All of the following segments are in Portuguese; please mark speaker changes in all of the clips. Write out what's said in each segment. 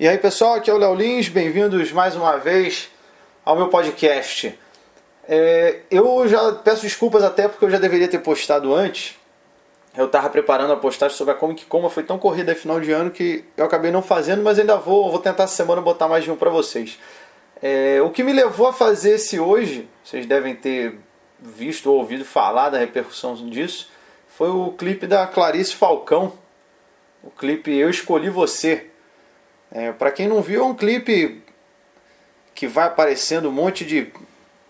Speaker 1: E aí pessoal, aqui é o Léo Lins, bem-vindos mais uma vez ao meu podcast. É, eu já peço desculpas até porque eu já deveria ter postado antes. Eu estava preparando a postagem sobre a Comic Con, foi tão corrida final de ano que eu acabei não fazendo, mas ainda vou, vou tentar essa semana botar mais de um para vocês. É, o que me levou a fazer esse hoje, vocês devem ter visto ou ouvido falar da repercussão disso, foi o clipe da Clarice Falcão, o clipe Eu Escolhi Você. É, para quem não viu, é um clipe que vai aparecendo um monte de,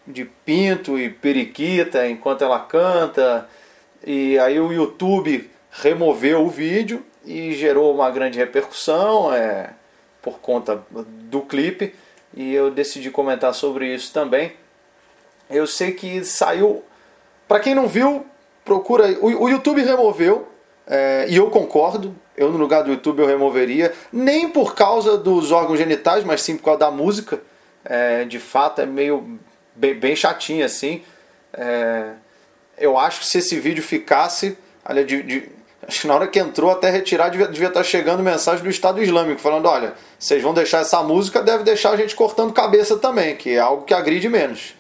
Speaker 1: de pinto e periquita enquanto ela canta. E aí o YouTube removeu o vídeo e gerou uma grande repercussão é, por conta do clipe. E eu decidi comentar sobre isso também. Eu sei que saiu. Para quem não viu, procura. O, o YouTube removeu, é, e eu concordo, eu no lugar do YouTube eu removeria, nem por causa dos órgãos genitais, mas sim por causa da música. É, de fato é meio bem, bem chatinho assim. É, eu acho que se esse vídeo ficasse, olha, de, de, acho que na hora que entrou até retirar devia, devia estar chegando mensagem do Estado Islâmico falando, olha, vocês vão deixar essa música, deve deixar a gente cortando cabeça também, que é algo que agride menos.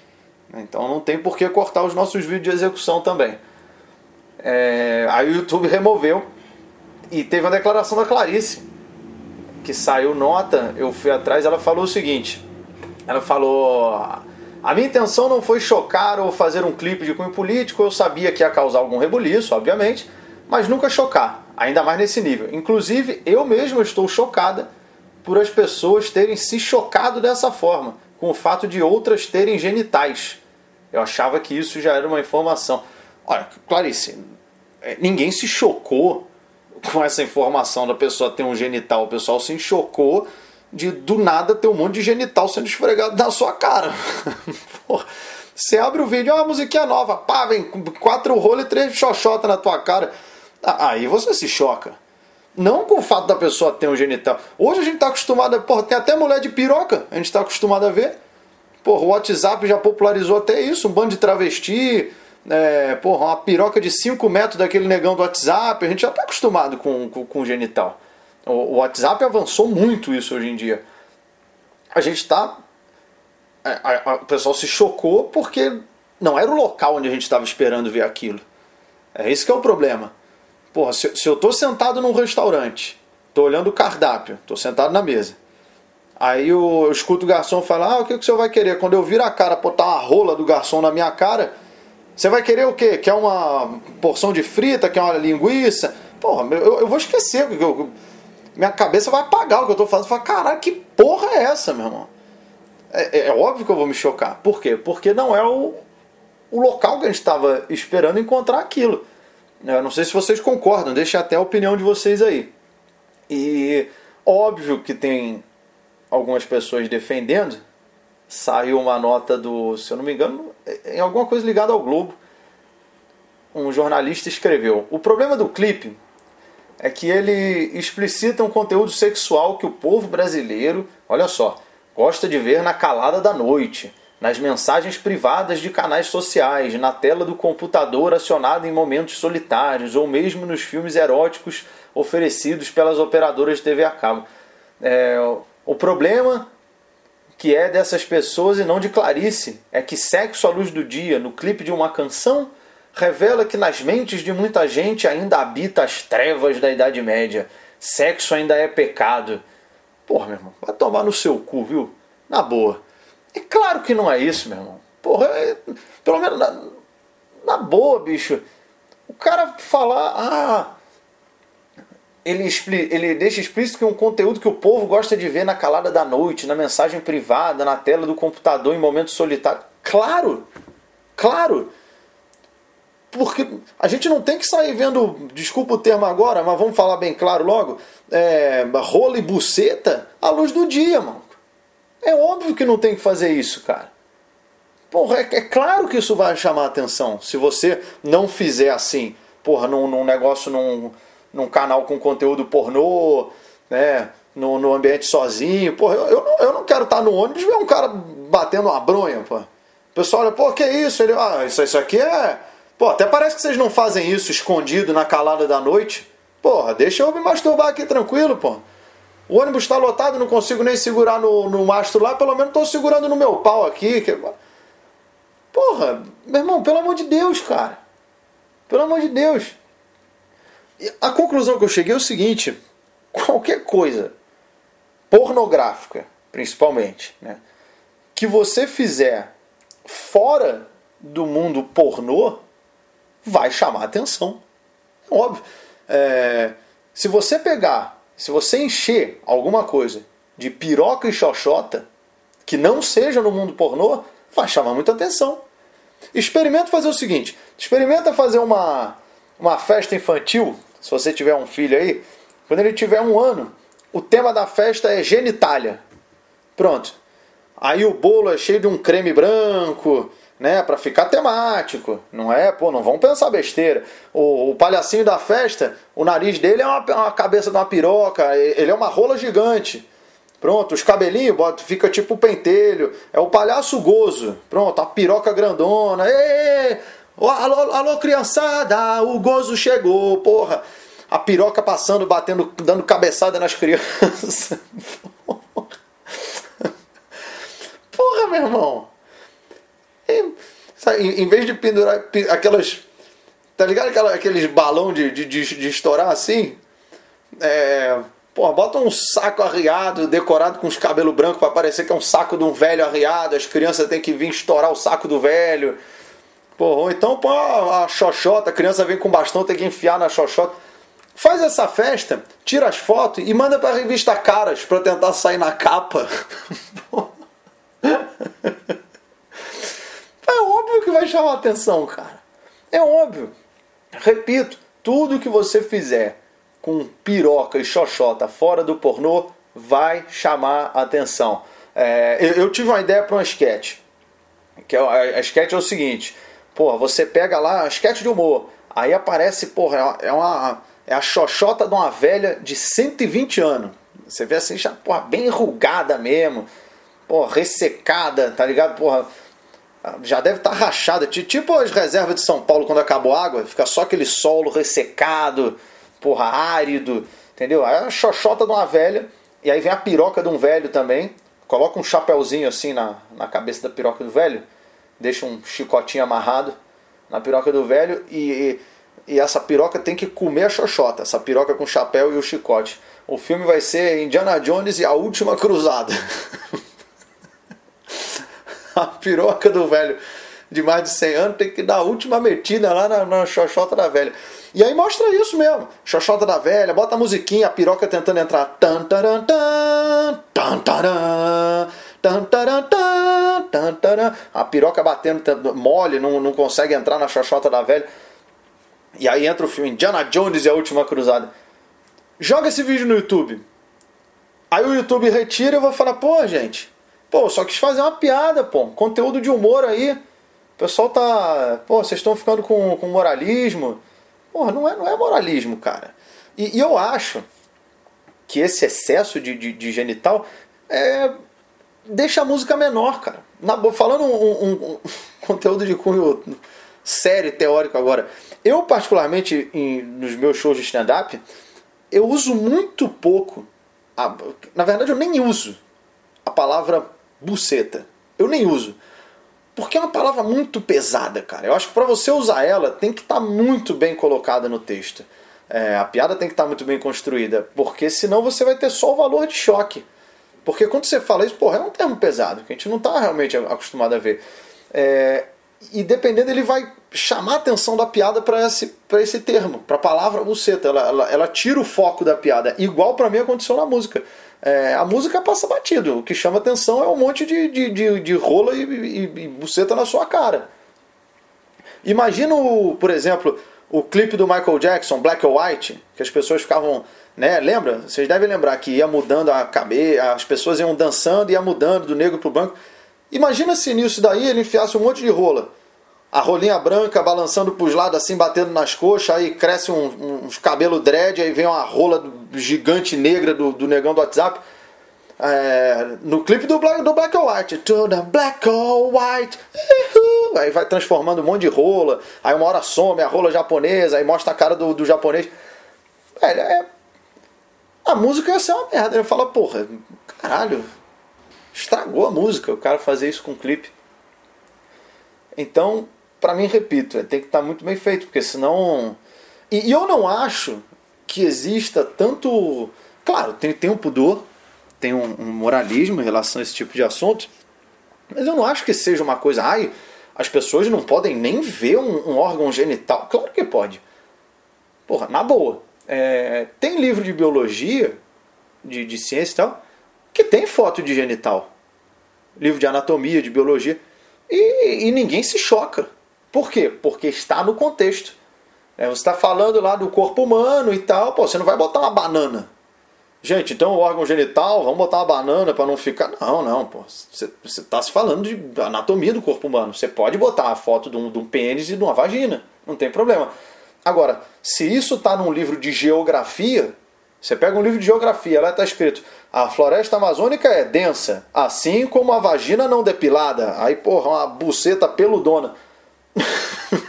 Speaker 1: Então não tem por que cortar os nossos vídeos de execução também. É, aí o YouTube removeu e teve uma declaração da Clarice que saiu nota. Eu fui atrás. Ela falou o seguinte: ela falou. A minha intenção não foi chocar ou fazer um clipe de cunho político, eu sabia que ia causar algum rebuliço, obviamente, mas nunca chocar, ainda mais nesse nível. Inclusive, eu mesmo estou chocada por as pessoas terem se chocado dessa forma, com o fato de outras terem genitais. Eu achava que isso já era uma informação. Olha, Clarice, é, ninguém se chocou com essa informação da pessoa ter um genital. O pessoal se chocou de do nada ter um monte de genital sendo esfregado na sua cara. Você abre o vídeo, uma musiquinha nova, pá, vem quatro rolos e três xoxota na tua cara. Ah, aí você se choca. Não com o fato da pessoa ter um genital. Hoje a gente está acostumado, a, porra, tem até mulher de piroca, a gente está acostumado a ver. Porra, o WhatsApp já popularizou até isso, um bando de travesti, é, porra, uma piroca de 5 metros daquele negão do WhatsApp, a gente já está acostumado com, com, com genital. O, o, WhatsApp avançou muito isso hoje em dia. A gente está. É, o pessoal se chocou porque não era o local onde a gente estava esperando ver aquilo. É isso que é o problema. Porra, se, se eu estou sentado num restaurante, estou olhando o cardápio, estou sentado na mesa. Aí eu, eu escuto o garçom falar: Ah, o que, que o senhor vai querer? Quando eu viro a cara, botar uma rola do garçom na minha cara, você vai querer o quê? Quer uma porção de frita? Quer uma linguiça? Porra, eu, eu vou esquecer. Eu, minha cabeça vai apagar o que eu tô falando. Falar, caralho, que porra é essa, meu irmão? É, é, é, óbvio que eu vou me chocar. Por quê? Porque não é o, o local que a gente estava esperando encontrar aquilo. Eu não sei se vocês concordam, deixe até a opinião de vocês aí. E óbvio que tem algumas pessoas defendendo, saiu uma nota do, se eu não me engano, é, em alguma coisa ligada ao Globo. Um jornalista escreveu: O problema do clipe é que ele explicita um conteúdo sexual que o povo brasileiro, olha só, gosta de ver na calada da noite, nas mensagens privadas de canais sociais, na tela do computador acionado em momentos solitários ou mesmo nos filmes eróticos oferecidos pelas operadoras de TV a cabo. É, o problema que é dessas pessoas e não de Clarice é que Sexo à Luz do Dia, no clipe de uma canção, revela que nas mentes de muita gente ainda habita as trevas da Idade Média. Sexo ainda é pecado. Porra, meu irmão, vai tomar no seu cu, viu? Na boa. É claro que não é isso, meu irmão. Porra, é, pelo menos na, na boa, bicho. O cara falar, ah, ele, ele deixa explícito que é um conteúdo que o povo gosta de ver na calada da noite, na mensagem privada, na tela do computador, em momentos solitários. Claro! Claro! Porque a gente não tem que sair vendo, desculpa o termo agora, mas vamos falar bem claro logo, é, rola e buceta à luz do dia, mano. É óbvio que não tem que fazer isso, cara. Porra, é, é claro que isso vai chamar atenção se você não fizer assim, porra, num, num negócio, num num canal com conteúdo pornô, né? No, no ambiente sozinho. Pô, eu, eu, não, eu não quero estar no ônibus e ver um cara batendo uma bronha, pô. O pessoal olha, pô, que isso? Ele, ah, isso, isso aqui é. Pô, até parece que vocês não fazem isso escondido na calada da noite. Porra, deixa eu me masturbar aqui tranquilo, pô. O ônibus está lotado, não consigo nem segurar no, no mastro lá, pelo menos estou segurando no meu pau aqui. Que... Porra, meu irmão, pelo amor de Deus, cara. Pelo amor de Deus. A conclusão que eu cheguei é o seguinte: qualquer coisa pornográfica, principalmente, né, que você fizer fora do mundo pornô, vai chamar atenção. É óbvio. É, se você pegar, se você encher alguma coisa de piroca e xoxota que não seja no mundo pornô, vai chamar muita atenção. Experimenta fazer o seguinte: experimenta fazer uma, uma festa infantil, se você tiver um filho aí, quando ele tiver um ano, o tema da festa é genitália. Pronto. Aí o bolo é cheio de um creme branco, né, para ficar temático, não é? Pô, não vão pensar besteira. O, o, palhacinho da festa, o nariz dele é uma, uma, cabeça de uma piroca, ele é uma rola gigante. Pronto, os cabelinhos, bota, fica tipo pentelho. É o palhaço gozo. Pronto, a piroca grandona. Ê, alô, alô, criançada, o gozo chegou, porra. A piroca passando, batendo, dando cabeçada nas crianças. Porra, meu irmão. Em, em vez de pendurar aquelas. Tá ligado Aquela, aqueles balão de, de, de, de estourar assim? É. Pô, bota um saco arriado, decorado com os cabelos brancos para parecer que é um saco de um velho arriado. As crianças têm que vir estourar o saco do velho. Pô, ou então pô a xoxota, a criança vem com bastão, tem que enfiar na xoxota. Faz essa festa, tira as fotos e manda pra revista Caras pra tentar sair na capa. É óbvio que vai chamar atenção, cara. É óbvio. Repito, tudo que você fizer com piroca e xoxota fora do pornô vai chamar atenção. É, eu, eu, tive uma ideia para um sketch. Que é, a, a sketch é o seguinte: porra, você pega lá, sketch de humor. Aí aparece, porra, é uma. É a xoxota de uma velha de 120 anos. Você vê assim, já, porra, bem enrugada mesmo. Porra, ressecada, tá ligado? Porra, já deve estar tá rachada. Tipo as reservas de São Paulo quando acabou a água, fica só aquele solo ressecado, porra, árido, entendeu? Aí a xoxota de uma velha, e aí vem a piroca de um velho também. Coloca um chapéuzinho assim na, na cabeça da piroca do velho, deixa um chicotinho amarrado na piroca do velho e, e, e essa piroca tem que comer a xoxota, essa piroca com o chapéu e o chicote. O filme vai ser Indiana Jones e a Última Cruzada. a piroca do velho de mais de 100 anos tem que dar a última metida lá na, na xoxota da velha. E aí mostra isso mesmo. Xoxota da velha, bota a musiquinha, a piroca tentando entrar. Tan, taran, tan, tan, taran, tan, taran, tan, tan, taran. A piroca batendo mole, não, não consegue entrar na xoxota da velha. E aí entra o filme Indiana Jones e a Última Cruzada. Joga esse vídeo no YouTube. Aí o YouTube retira e eu vou falar, pô, gente, Pô, só quis fazer uma piada, pô. Conteúdo de humor aí. O pessoal tá. Pô, vocês estão ficando com, com moralismo. Porra, não é, não é moralismo, cara. E, e eu acho que esse excesso de, de, de, genital é, deixa a música menor, cara. Na, falando um, um, um conteúdo de cunho sério, teórico agora. Eu, particularmente, em, nos meus shows de stand-up, eu uso muito pouco. A, na verdade, eu nem uso a palavra buceta. Eu nem uso. Porque é uma palavra muito pesada, cara. Eu acho que para você usar ela tem que estar tá muito bem colocada no texto. É, a piada tem que estar tá muito bem construída. Porque senão você vai ter só o valor de choque. Porque quando você fala isso, porra, é um termo pesado, que a gente não está realmente acostumado a ver. É, e dependendo, ele vai chamar a atenção da piada para esse, esse termo, para a palavra buceta. Ela, ela, ela, tira o foco da piada. Igual para mim aconteceu na música. É, a música passa batido. O que chama atenção é um monte de, de, de, de rola e, e, e, buceta na sua cara. Imagina, o, por exemplo, o clipe do Michael Jackson, Black or White, que as pessoas ficavam. Né, lembra? Vocês devem lembrar que ia mudando a cabeça, as pessoas iam dançando, ia mudando do negro pro branco. Imagina se nisso daí ele enfiasse um monte de rola a rolinha branca balançando pros lados, assim, batendo nas coxas, aí cresce um, uns cabelos dread, aí vem uma rola gigante negra do, do negão do WhatsApp. É, no clipe do Black, do Black or White, to the Black or White, aí vai transformando um monte de rola, aí uma hora some a rola japonesa, aí mostra a cara do, do japonês. Velho, é, a música ia ser uma merda. Eu falo, porra, caralho, estragou a música o cara fazer isso com um clipe. Então, para mim, repito, é, tem que estar tá muito bem feito, porque senão. E, e, eu não acho que exista tanto. Claro, tem, tem um pudor, tem um, um, moralismo em relação a esse tipo de assunto, mas eu não acho que seja uma coisa. Ai, as pessoas não podem nem ver um, um órgão genital. Claro que pode. Porra, na boa. É, tem livro de biologia, de, de ciência e tal, que tem foto de genital. Livro de anatomia, de biologia. E, e ninguém se choca. Por quê? Porque está no contexto. É, você está falando lá do corpo humano e tal, pô, você não vai botar uma banana. Gente, então o órgão genital, vamos botar uma banana para não ficar. Não, não, pô. Você está se falando de anatomia do corpo humano. Você pode botar a foto de um, de um pênis e de uma vagina. Não tem problema. Agora, se isso está num livro de geografia, você pega um livro de geografia, lá está escrito: a floresta amazônica é densa, assim como a vagina não depilada. Aí, porra, uma buceta peludona.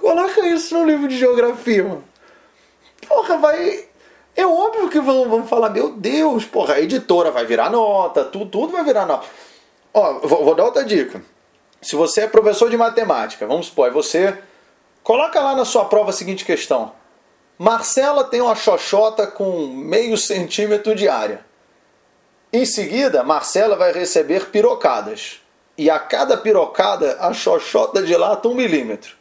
Speaker 1: Coloca isso no livro de geografia, mano. Porra, vai. É óbvio que vão, vão falar, meu Deus, porra, a editora vai virar nota, tudo, tudo vai virar nota. Ó, vou, vou dar outra dica. Se você é professor de matemática, vamos supor, é você coloca lá na sua prova a seguinte questão. Marcela tem uma xoxota com meio centímetro de área. Em seguida, Marcela vai receber pirocadas. E a cada pirocada, a xoxota dilata um milímetro.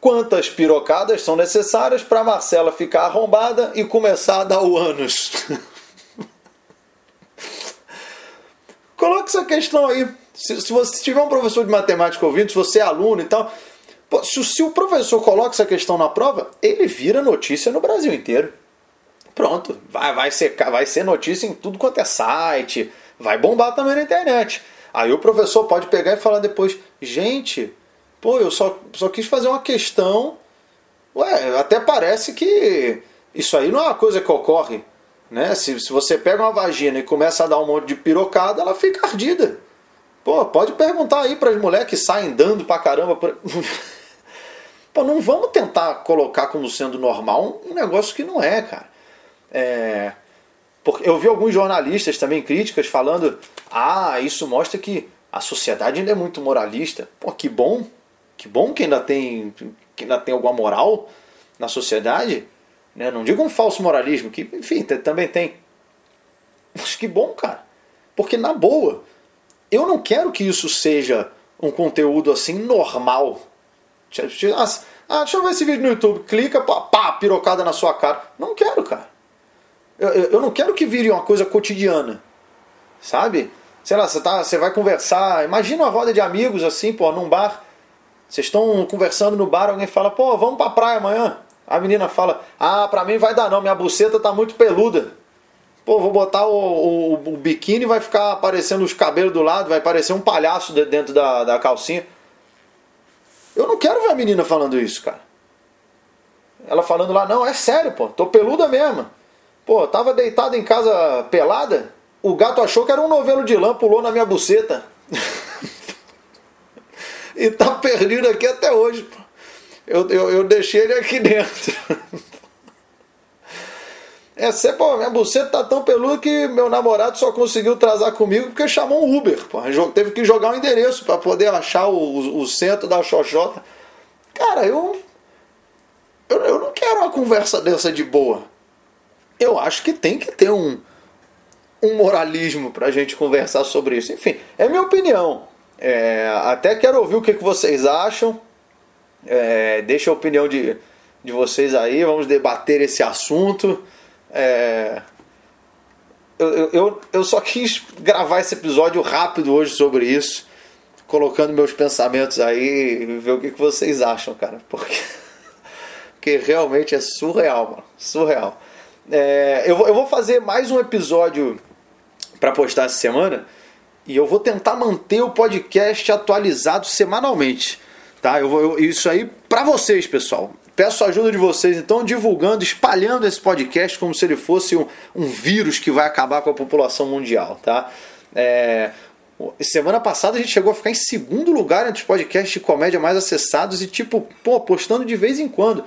Speaker 1: Quantas pirocadas são necessárias para Marcela ficar arrombada e começar a dar o ânus? Coloque essa questão aí. Se, se você tiver um professor de matemática ouvindo, se você é aluno e tal, Pô, se, se o professor coloca essa questão na prova, ele vira notícia no Brasil inteiro. Pronto, vai, vai, ser, vai ser notícia em tudo quanto é site, vai bombar também na internet. Aí o professor pode pegar e falar depois: gente, pô, eu só, só quis fazer uma questão. Ué, até parece que isso aí não é uma coisa que ocorre. Né? Se, se você pega uma vagina e começa a dar um monte de pirocada, ela fica ardida. Pô, pode perguntar aí para as mulheres que saem dando pra caramba. Por... Pô, não vamos tentar colocar como sendo normal um negócio que não é, cara. É... Porque eu vi alguns jornalistas também críticas falando: ah, isso mostra que a sociedade ainda é muito moralista. Pô, que bom, que bom que ainda tem, que ainda tem alguma moral na sociedade. Né? Não digo um falso moralismo, que enfim, também tem. Mas que bom, cara. Porque na boa, eu não quero que isso seja um conteúdo assim normal ah, deixa eu ver esse vídeo no YouTube. Clica, pá, pá pirocada na sua cara. Não quero, cara. Eu, eu, não quero que vire uma coisa cotidiana. Sabe? Sei lá, você, tá, você vai conversar. Imagina uma roda de amigos assim, pô, num bar. Vocês estão conversando no bar, alguém fala, pô, vamos pra praia amanhã. A menina fala, ah, pra mim vai dar não, minha buceta tá muito peluda. Pô, vou botar o, o, o biquíni vai ficar aparecendo os cabelos do lado, vai parecer um palhaço dentro da, da calcinha. Eu não quero ver a menina falando isso, cara. Ela falando lá, não, é sério, pô, tô peluda mesmo. Pô, tava deitada em casa pelada, o gato achou que era um novelo de lã, pulou na minha buceta. e tá perdido aqui até hoje, pô. Eu, eu, eu deixei ele aqui dentro. É, você, pô, minha buceta tá tão peluda que meu namorado só conseguiu transar comigo porque chamou um Uber. Pô. Teve que jogar um endereço para poder achar o, o, centro da Xoxota. Cara, eu, eu. Eu não quero uma conversa dessa de boa. Eu acho que tem que ter um, um moralismo pra gente conversar sobre isso. Enfim, é minha opinião. É, até quero ouvir o que, que vocês acham. É, deixa a opinião de, de vocês aí, vamos debater esse assunto. É... Eu, eu, eu só quis gravar esse episódio rápido hoje sobre isso, colocando meus pensamentos aí e ver o que, que vocês acham, cara. Porque, porque realmente é surreal, mano. Surreal. É, eu, eu vou fazer mais um episódio para postar essa semana e eu vou tentar manter o podcast atualizado semanalmente. Tá? Eu vou, eu, isso aí para vocês, pessoal. Peço a ajuda de vocês, então, divulgando, espalhando esse podcast como se ele fosse um, um vírus que vai acabar com a população mundial, tá? É, semana passada a gente chegou a ficar em segundo lugar entre os podcasts de comédia mais acessados e, tipo, pô, postando de vez em quando.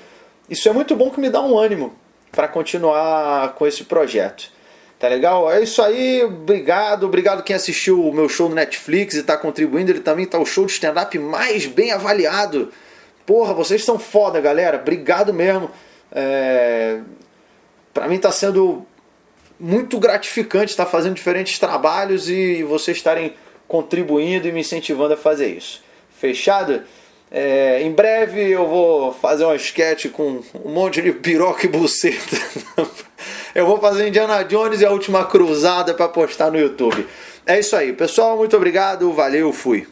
Speaker 1: isso é muito bom que me dá um ânimo para continuar com esse projeto. Tá legal? É isso aí, obrigado, obrigado quem assistiu o meu show no Netflix e está contribuindo. Ele também tá o show de stand-up mais bem avaliado. Porra, vocês são foda, galera. Obrigado mesmo. É... Para mim está sendo muito gratificante estar fazendo diferentes trabalhos e vocês estarem contribuindo e me incentivando a fazer isso. Fechado? É, em breve eu vou fazer uma sketch com um monte de piroca e buceta. eu vou fazer Indiana Jones e a última cruzada para postar no YouTube. É isso aí, pessoal. Muito obrigado. Valeu, fui.